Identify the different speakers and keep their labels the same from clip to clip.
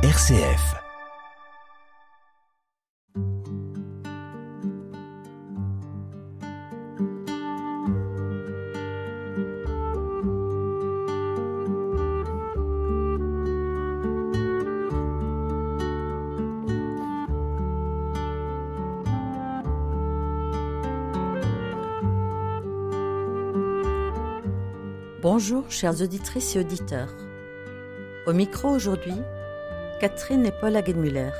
Speaker 1: RCF.
Speaker 2: Bonjour chères auditrices et auditeurs. Au micro aujourd'hui, Catherine et Paul Hagenmüller.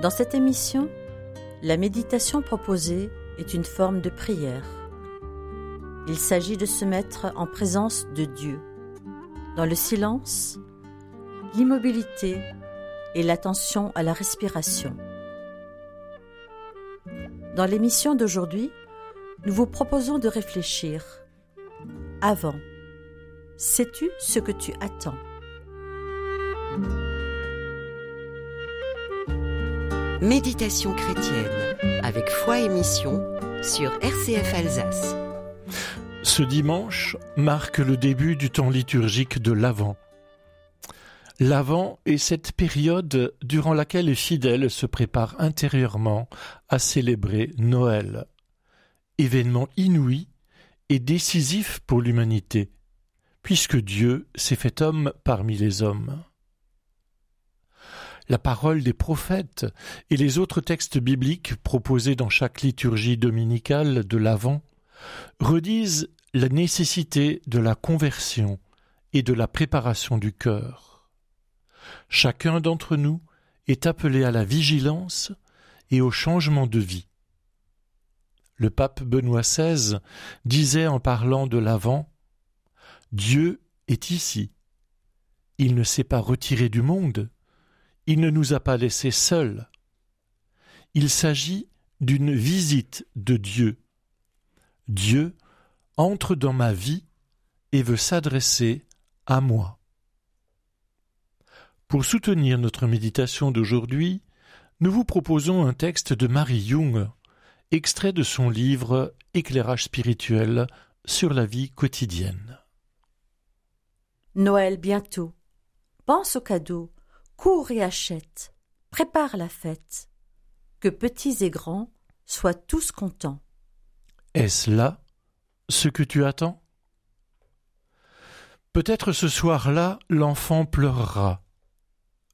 Speaker 2: Dans cette émission, la méditation proposée est une forme de prière. Il s'agit de se mettre en présence de Dieu, dans le silence, l'immobilité et l'attention à la respiration. Dans l'émission d'aujourd'hui, nous vous proposons de réfléchir avant. Sais-tu ce que tu attends?
Speaker 3: Méditation chrétienne avec foi et mission sur RCF Alsace.
Speaker 4: Ce dimanche marque le début du temps liturgique de l'Avent. L'Avent est cette période durant laquelle les fidèles se préparent intérieurement à célébrer Noël, événement inouï et décisif pour l'humanité, puisque Dieu s'est fait homme parmi les hommes. La parole des prophètes et les autres textes bibliques proposés dans chaque liturgie dominicale de l'Avent redisent la nécessité de la conversion et de la préparation du cœur. Chacun d'entre nous est appelé à la vigilance et au changement de vie. Le pape Benoît XVI disait en parlant de l'Avent Dieu est ici. Il ne s'est pas retiré du monde, il ne nous a pas laissés seuls. Il s'agit d'une visite de Dieu. Dieu entre dans ma vie et veut s'adresser à moi. Pour soutenir notre méditation d'aujourd'hui, nous vous proposons un texte de Marie Young, extrait de son livre Éclairage spirituel sur la vie quotidienne.
Speaker 2: Noël bientôt. Pense aux cadeaux, cours et achète, prépare la fête. Que petits et grands soient tous contents.
Speaker 4: Est-ce là ce que tu attends? Peut-être ce soir-là l'enfant pleurera,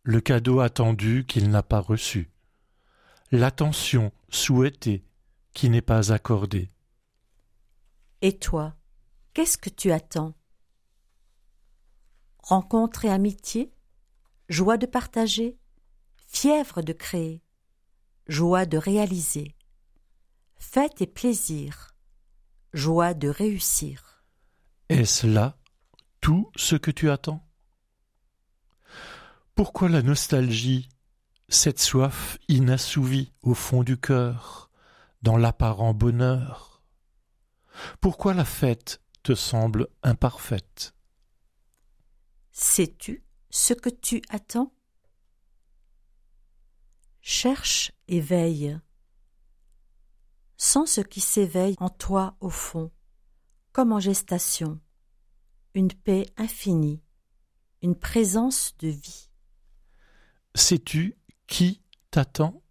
Speaker 4: le cadeau attendu qu'il n'a pas reçu, l'attention souhaitée qui n'est pas accordée.
Speaker 2: Et toi, qu'est-ce que tu attends? Rencontre et amitié? Joie de partager Fièvre de créer Joie de réaliser Fête et plaisir Joie de réussir.
Speaker 4: Est-ce là tout ce que tu attends? Pourquoi la nostalgie, cette soif inassouvie au fond du cœur, dans l'apparent bonheur? Pourquoi la fête te semble imparfaite?
Speaker 2: Sais-tu ce que tu attends. Cherche et veille. Sens ce qui s'éveille en toi au fond, comme en gestation, une paix infinie, une présence de vie.
Speaker 4: Sais-tu qui t'attend?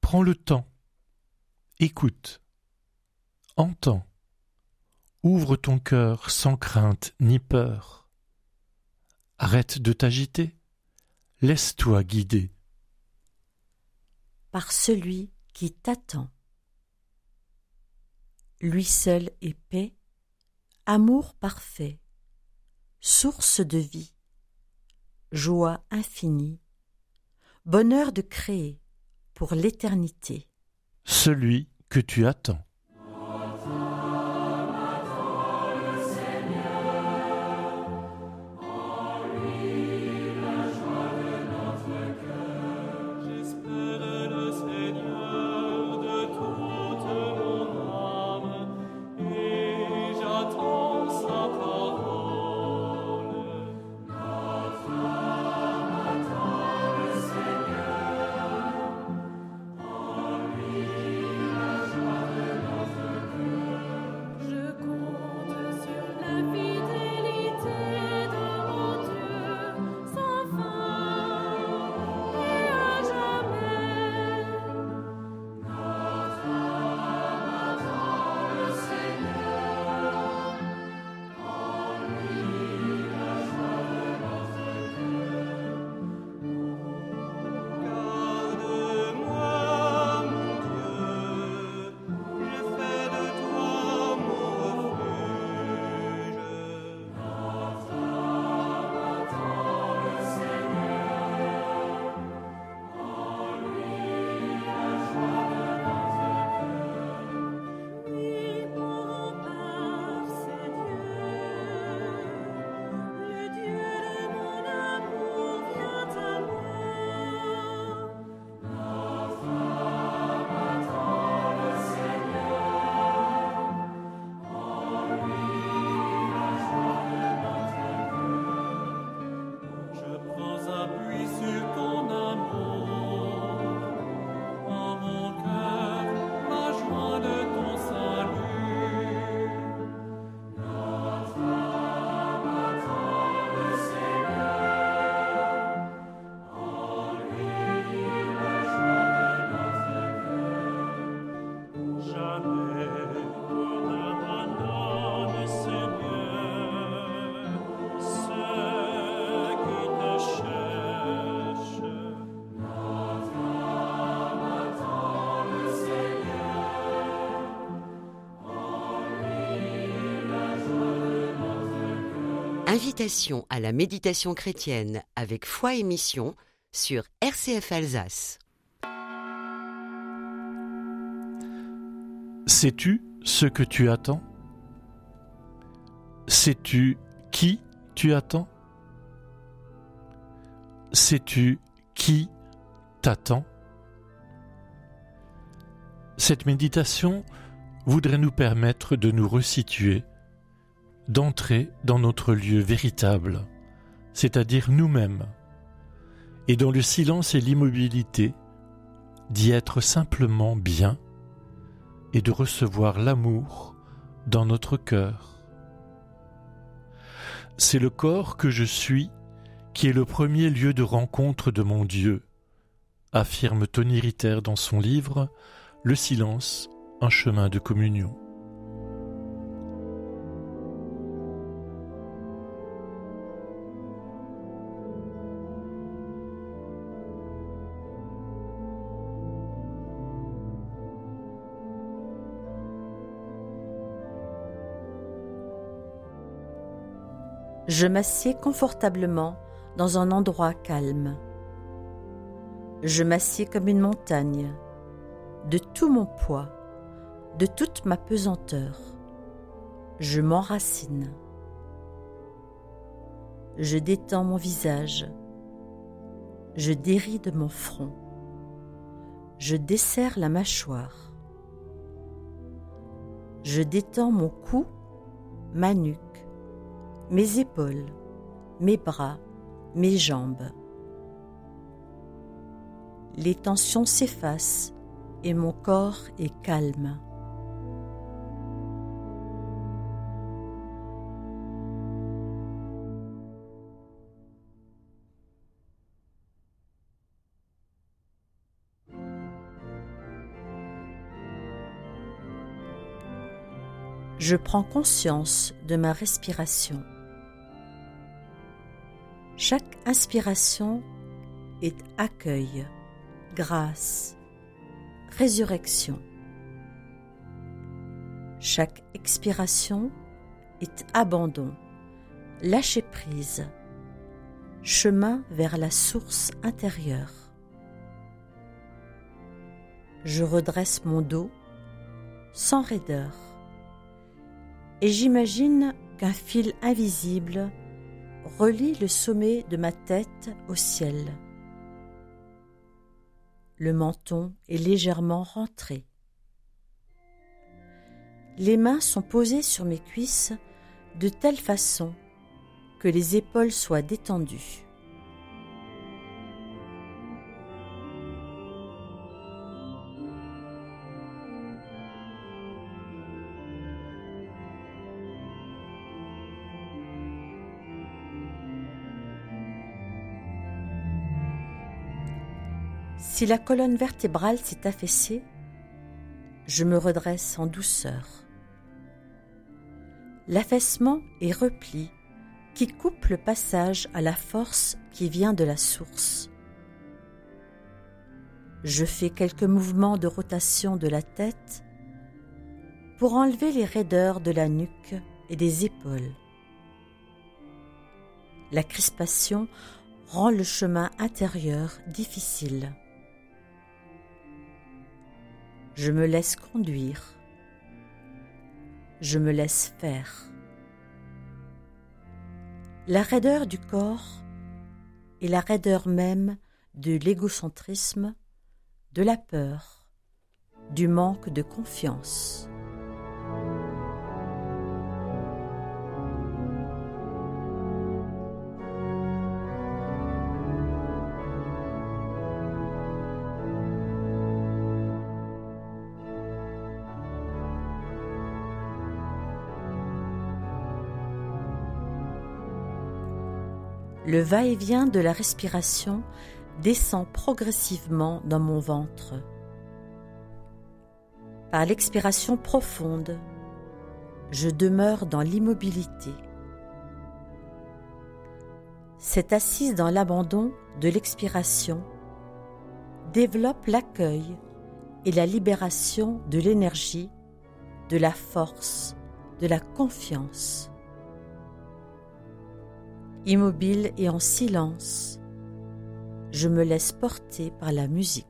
Speaker 4: Prends le temps, écoute, entends, ouvre ton cœur sans crainte ni peur Arrête de t'agiter. Laisse-toi guider.
Speaker 2: Par celui qui t'attend. Lui seul est paix, amour parfait, source de vie, joie infinie, bonheur de créer pour l'éternité.
Speaker 4: Celui que tu attends.
Speaker 3: Invitation à la méditation chrétienne avec foi et mission sur RCF Alsace.
Speaker 4: Sais-tu ce que tu attends? Sais-tu qui tu attends? Sais-tu qui t'attend Cette méditation voudrait nous permettre de nous resituer, d'entrer dans notre lieu véritable, c'est-à-dire nous-mêmes, et dans le silence et l'immobilité, d'y être simplement bien et de recevoir l'amour dans notre cœur. C'est le corps que je suis qui est le premier lieu de rencontre de mon Dieu, affirme Tony Ritter dans son livre Le silence, un chemin de communion.
Speaker 2: Je m'assieds confortablement dans un endroit calme. Je m'assieds comme une montagne, de tout mon poids, de toute ma pesanteur. Je m'enracine. Je détends mon visage. Je déride mon front. Je desserre la mâchoire. Je détends mon cou, ma nuque, mes épaules, mes bras, mes jambes. Les tensions s'effacent et mon corps est calme. Je prends conscience de ma respiration. Chaque inspiration est accueil, grâce, résurrection. Chaque expiration est abandon, lâcher prise, chemin vers la source intérieure. Je redresse mon dos sans raideur et j'imagine qu'un fil invisible relie le sommet de ma tête au ciel. Le menton est légèrement rentré. Les mains sont posées sur mes cuisses de telle façon que les épaules soient détendues. Si la colonne vertébrale s'est affaissée, je me redresse en douceur. L'affaissement et repli qui coupe le passage à la force qui vient de la source. Je fais quelques mouvements de rotation de la tête pour enlever les raideurs de la nuque et des épaules. La crispation rend le chemin intérieur difficile. Je me laisse conduire. Je me laisse faire. La raideur du corps est la raideur même de l'égocentrisme, de la peur, du manque de confiance. Le va-et-vient de la respiration descend progressivement dans mon ventre. Par l'expiration profonde, je demeure dans l'immobilité. Cette assise dans l'abandon de l'expiration développe l'accueil et la libération de l'énergie, de la force, de la confiance. Immobile et en silence, je me laisse porter par la musique.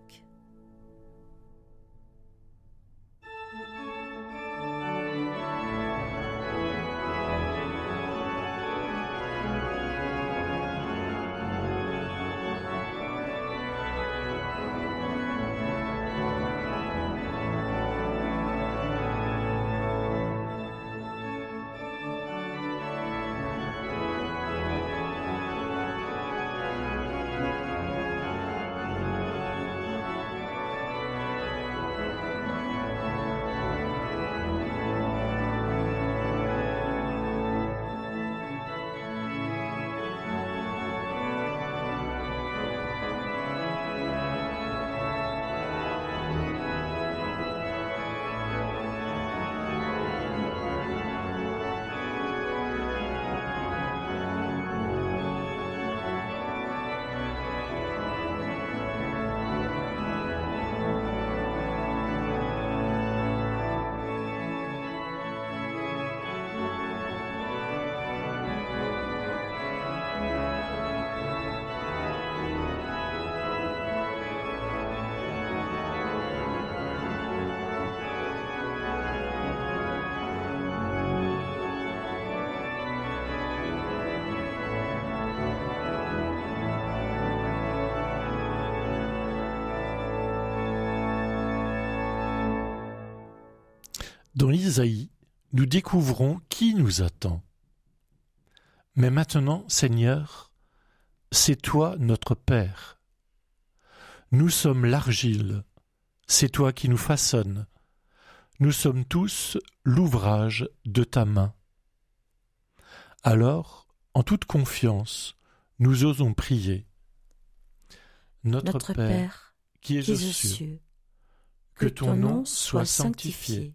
Speaker 4: Dans Isaïe, nous découvrons qui nous attend. Mais maintenant, Seigneur, c'est toi notre Père. Nous sommes l'argile, c'est toi qui nous façonnes. Nous sommes tous l'ouvrage de ta main. Alors, en toute confiance, nous osons prier.
Speaker 2: Notre, Père, qui es aux cieux, que ton nom soit sanctifié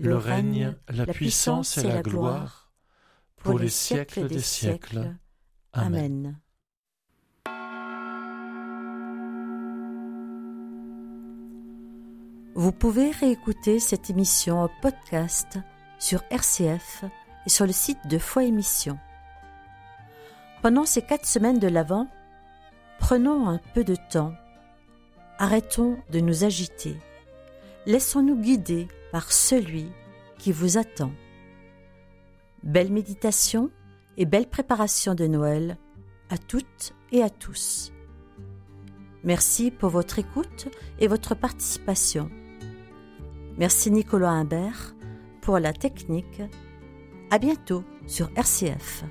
Speaker 4: le règne, la puissance et la gloire, pour les siècles des siècles. Amen.
Speaker 2: Vous pouvez réécouter cette émission en podcast sur RCF et sur le site de Foi Émission. Pendant ces quatre semaines de l'Avent, prenons un peu de temps. Arrêtons de nous agiter. Laissons-nous guider par celui qui vous attend. Belle méditation et belle préparation de Noël à toutes et à tous. Merci pour votre écoute et votre participation. Merci Nicolas Imbert pour la technique. À bientôt sur RCF.